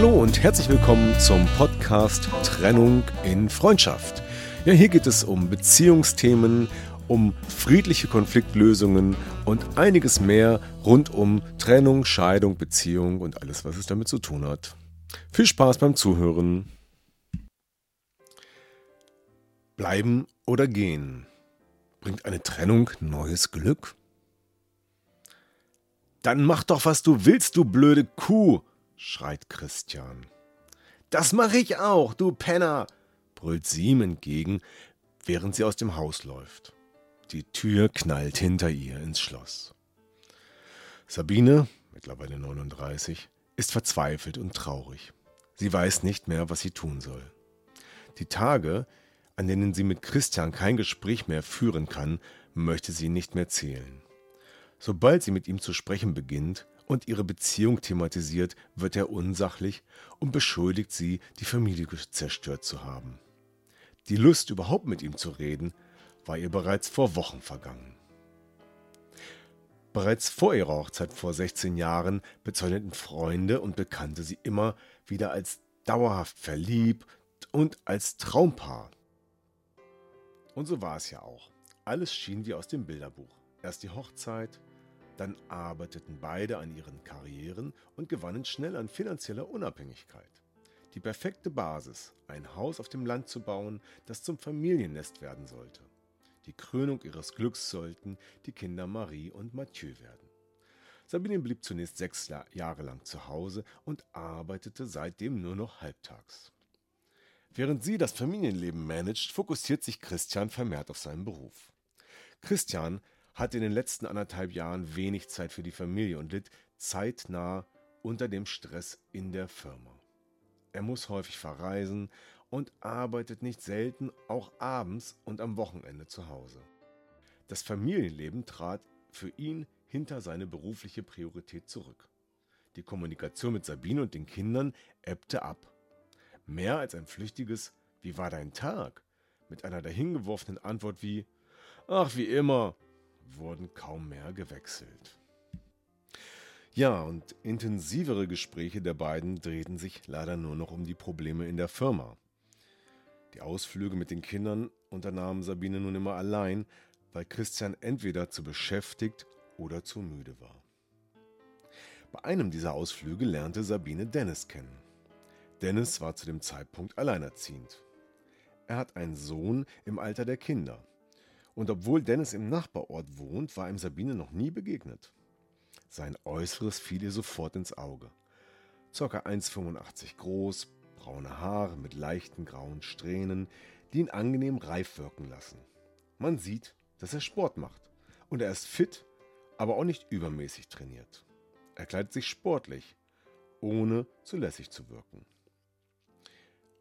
Hallo und herzlich willkommen zum Podcast Trennung in Freundschaft. Ja, hier geht es um Beziehungsthemen, um friedliche Konfliktlösungen und einiges mehr rund um Trennung, Scheidung, Beziehung und alles, was es damit zu tun hat. Viel Spaß beim Zuhören. Bleiben oder gehen? Bringt eine Trennung neues Glück? Dann mach doch, was du willst, du blöde Kuh, schreit Christian. Das mache ich auch, du Penner, brüllt sie ihm entgegen, während sie aus dem Haus läuft. Die Tür knallt hinter ihr ins Schloss. Sabine, mittlerweile 39, ist verzweifelt und traurig. Sie weiß nicht mehr, was sie tun soll. Die Tage, an denen sie mit Christian kein Gespräch mehr führen kann, möchte sie nicht mehr zählen. Sobald sie mit ihm zu sprechen beginnt, und ihre Beziehung thematisiert, wird er unsachlich und beschuldigt sie, die Familie zerstört zu haben. Die Lust, überhaupt mit ihm zu reden, war ihr bereits vor Wochen vergangen. Bereits vor ihrer Hochzeit vor 16 Jahren bezeugten Freunde und Bekannte sie immer wieder als dauerhaft verliebt und als Traumpaar. Und so war es ja auch. Alles schien wie aus dem Bilderbuch. Erst die Hochzeit, dann arbeiteten beide an ihren Karrieren und gewannen schnell an finanzieller Unabhängigkeit. Die perfekte Basis, ein Haus auf dem Land zu bauen, das zum Familiennest werden sollte. Die Krönung ihres Glücks sollten die Kinder Marie und Mathieu werden. Sabine blieb zunächst sechs Jahre lang zu Hause und arbeitete seitdem nur noch halbtags. Während sie das Familienleben managt, fokussiert sich Christian vermehrt auf seinen Beruf. Christian hatte in den letzten anderthalb Jahren wenig Zeit für die Familie und litt zeitnah unter dem Stress in der Firma. Er muss häufig verreisen und arbeitet nicht selten auch abends und am Wochenende zu Hause. Das Familienleben trat für ihn hinter seine berufliche Priorität zurück. Die Kommunikation mit Sabine und den Kindern ebbte ab. Mehr als ein flüchtiges Wie war dein Tag? mit einer dahingeworfenen Antwort wie Ach, wie immer, wurden kaum mehr gewechselt. Ja, und intensivere Gespräche der beiden drehten sich leider nur noch um die Probleme in der Firma. Die Ausflüge mit den Kindern unternahm Sabine nun immer allein, weil Christian entweder zu beschäftigt oder zu müde war. Bei einem dieser Ausflüge lernte Sabine Dennis kennen. Dennis war zu dem Zeitpunkt alleinerziehend. Er hat einen Sohn im Alter der Kinder. Und obwohl Dennis im Nachbarort wohnt, war ihm Sabine noch nie begegnet. Sein Äußeres fiel ihr sofort ins Auge. Circa 1,85 groß, braune Haare mit leichten grauen Strähnen, die ihn angenehm reif wirken lassen. Man sieht, dass er Sport macht. Und er ist fit, aber auch nicht übermäßig trainiert. Er kleidet sich sportlich, ohne zu lässig zu wirken.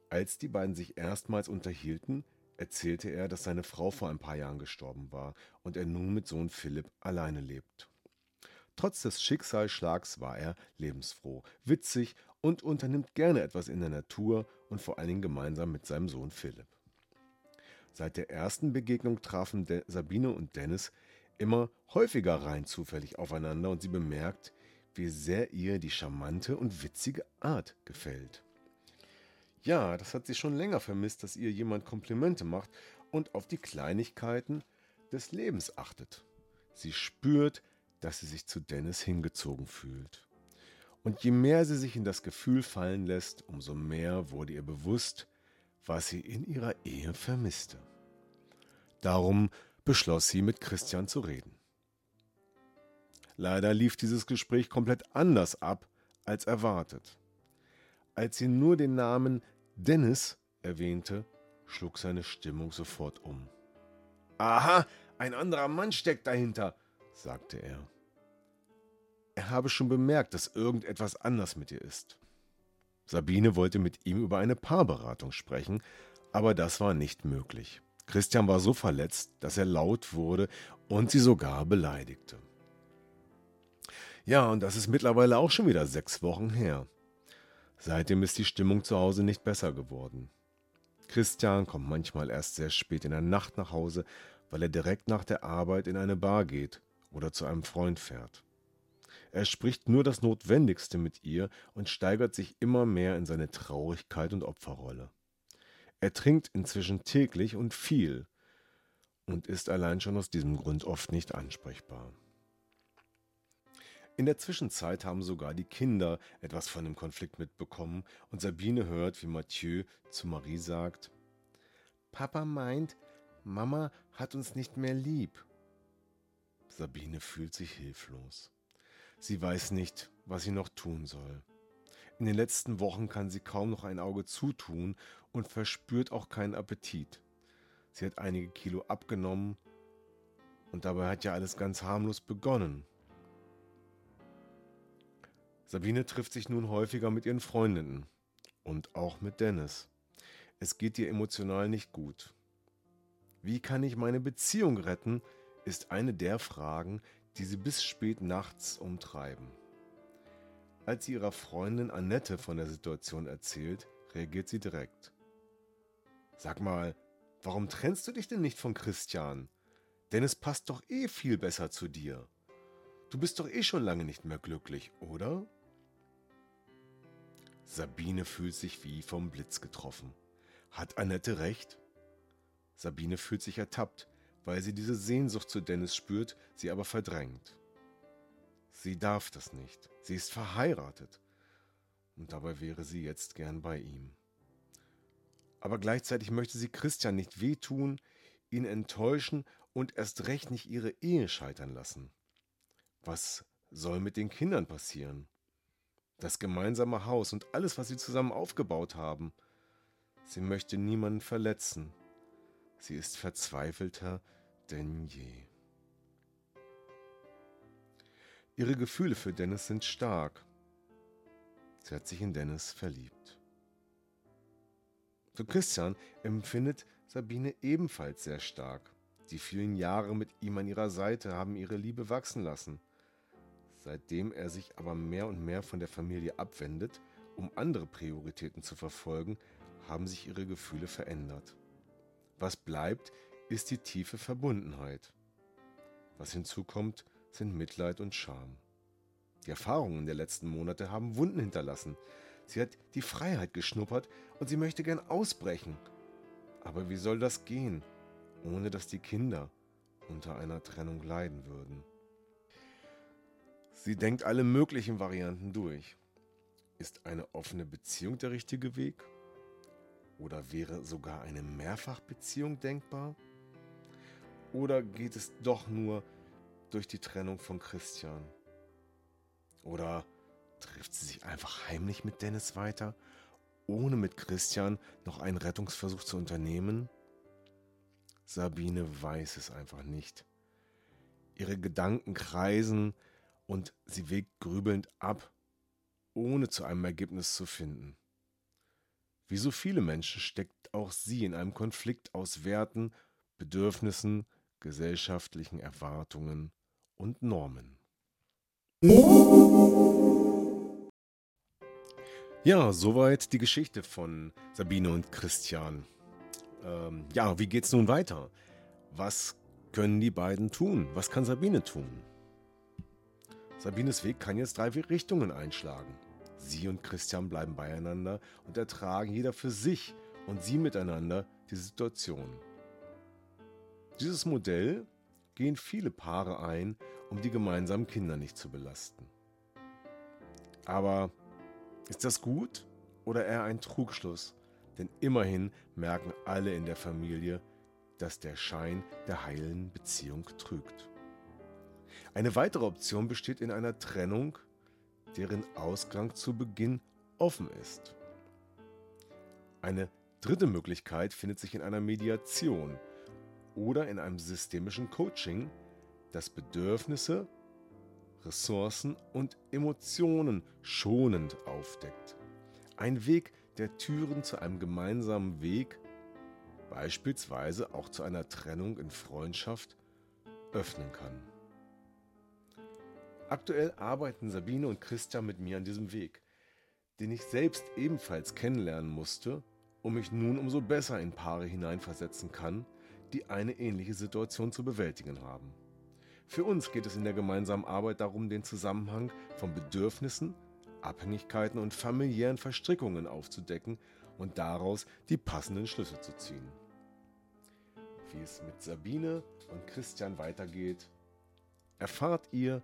Als die beiden sich erstmals unterhielten, erzählte er, dass seine Frau vor ein paar Jahren gestorben war und er nun mit Sohn Philipp alleine lebt. Trotz des Schicksalsschlags war er lebensfroh, witzig und unternimmt gerne etwas in der Natur und vor allen Dingen gemeinsam mit seinem Sohn Philipp. Seit der ersten Begegnung trafen De Sabine und Dennis immer häufiger rein zufällig aufeinander und sie bemerkt, wie sehr ihr die charmante und witzige Art gefällt. Ja, das hat sie schon länger vermisst, dass ihr jemand Komplimente macht und auf die Kleinigkeiten des Lebens achtet. Sie spürt, dass sie sich zu Dennis hingezogen fühlt. Und je mehr sie sich in das Gefühl fallen lässt, umso mehr wurde ihr bewusst, was sie in ihrer Ehe vermisste. Darum beschloss sie, mit Christian zu reden. Leider lief dieses Gespräch komplett anders ab als erwartet. Als sie nur den Namen Dennis erwähnte, schlug seine Stimmung sofort um. Aha, ein anderer Mann steckt dahinter, sagte er. Er habe schon bemerkt, dass irgendetwas anders mit ihr ist. Sabine wollte mit ihm über eine Paarberatung sprechen, aber das war nicht möglich. Christian war so verletzt, dass er laut wurde und sie sogar beleidigte. Ja, und das ist mittlerweile auch schon wieder sechs Wochen her. Seitdem ist die Stimmung zu Hause nicht besser geworden. Christian kommt manchmal erst sehr spät in der Nacht nach Hause, weil er direkt nach der Arbeit in eine Bar geht oder zu einem Freund fährt. Er spricht nur das Notwendigste mit ihr und steigert sich immer mehr in seine Traurigkeit und Opferrolle. Er trinkt inzwischen täglich und viel und ist allein schon aus diesem Grund oft nicht ansprechbar. In der Zwischenzeit haben sogar die Kinder etwas von dem Konflikt mitbekommen und Sabine hört, wie Mathieu zu Marie sagt, Papa meint, Mama hat uns nicht mehr lieb. Sabine fühlt sich hilflos. Sie weiß nicht, was sie noch tun soll. In den letzten Wochen kann sie kaum noch ein Auge zutun und verspürt auch keinen Appetit. Sie hat einige Kilo abgenommen und dabei hat ja alles ganz harmlos begonnen. Sabine trifft sich nun häufiger mit ihren Freundinnen und auch mit Dennis. Es geht ihr emotional nicht gut. Wie kann ich meine Beziehung retten, ist eine der Fragen, die sie bis spät nachts umtreiben. Als sie ihrer Freundin Annette von der Situation erzählt, reagiert sie direkt. Sag mal, warum trennst du dich denn nicht von Christian? Denn es passt doch eh viel besser zu dir. Du bist doch eh schon lange nicht mehr glücklich, oder? Sabine fühlt sich wie vom Blitz getroffen. Hat Annette recht? Sabine fühlt sich ertappt, weil sie diese Sehnsucht zu Dennis spürt, sie aber verdrängt. Sie darf das nicht. Sie ist verheiratet. Und dabei wäre sie jetzt gern bei ihm. Aber gleichzeitig möchte sie Christian nicht wehtun, ihn enttäuschen und erst recht nicht ihre Ehe scheitern lassen. Was soll mit den Kindern passieren? Das gemeinsame Haus und alles, was sie zusammen aufgebaut haben. Sie möchte niemanden verletzen. Sie ist verzweifelter denn je. Ihre Gefühle für Dennis sind stark. Sie hat sich in Dennis verliebt. Für Christian empfindet Sabine ebenfalls sehr stark. Die vielen Jahre mit ihm an ihrer Seite haben ihre Liebe wachsen lassen. Seitdem er sich aber mehr und mehr von der Familie abwendet, um andere Prioritäten zu verfolgen, haben sich ihre Gefühle verändert. Was bleibt, ist die tiefe Verbundenheit. Was hinzukommt, sind Mitleid und Scham. Die Erfahrungen der letzten Monate haben Wunden hinterlassen. Sie hat die Freiheit geschnuppert und sie möchte gern ausbrechen. Aber wie soll das gehen, ohne dass die Kinder unter einer Trennung leiden würden? Sie denkt alle möglichen Varianten durch. Ist eine offene Beziehung der richtige Weg? Oder wäre sogar eine Mehrfachbeziehung denkbar? Oder geht es doch nur durch die Trennung von Christian? Oder trifft sie sich einfach heimlich mit Dennis weiter, ohne mit Christian noch einen Rettungsversuch zu unternehmen? Sabine weiß es einfach nicht. Ihre Gedanken kreisen und sie wägt grübelnd ab, ohne zu einem Ergebnis zu finden. Wie so viele Menschen steckt auch sie in einem Konflikt aus Werten, Bedürfnissen, gesellschaftlichen Erwartungen und Normen. Ja, soweit die Geschichte von Sabine und Christian. Ähm, ja, wie geht's nun weiter? Was können die beiden tun? Was kann Sabine tun? Sabines Weg kann jetzt drei Richtungen einschlagen. Sie und Christian bleiben beieinander und ertragen jeder für sich und sie miteinander die Situation. Dieses Modell gehen viele Paare ein, um die gemeinsamen Kinder nicht zu belasten. Aber ist das gut oder eher ein Trugschluss? Denn immerhin merken alle in der Familie, dass der Schein der heilen Beziehung trügt. Eine weitere Option besteht in einer Trennung, deren Ausgang zu Beginn offen ist. Eine Dritte Möglichkeit findet sich in einer Mediation oder in einem systemischen Coaching, das Bedürfnisse, Ressourcen und Emotionen schonend aufdeckt. Ein Weg, der Türen zu einem gemeinsamen Weg, beispielsweise auch zu einer Trennung in Freundschaft, öffnen kann. Aktuell arbeiten Sabine und Christian mit mir an diesem Weg, den ich selbst ebenfalls kennenlernen musste und mich nun umso besser in Paare hineinversetzen kann, die eine ähnliche Situation zu bewältigen haben. Für uns geht es in der gemeinsamen Arbeit darum, den Zusammenhang von Bedürfnissen, Abhängigkeiten und familiären Verstrickungen aufzudecken und daraus die passenden Schlüsse zu ziehen. Wie es mit Sabine und Christian weitergeht, erfahrt ihr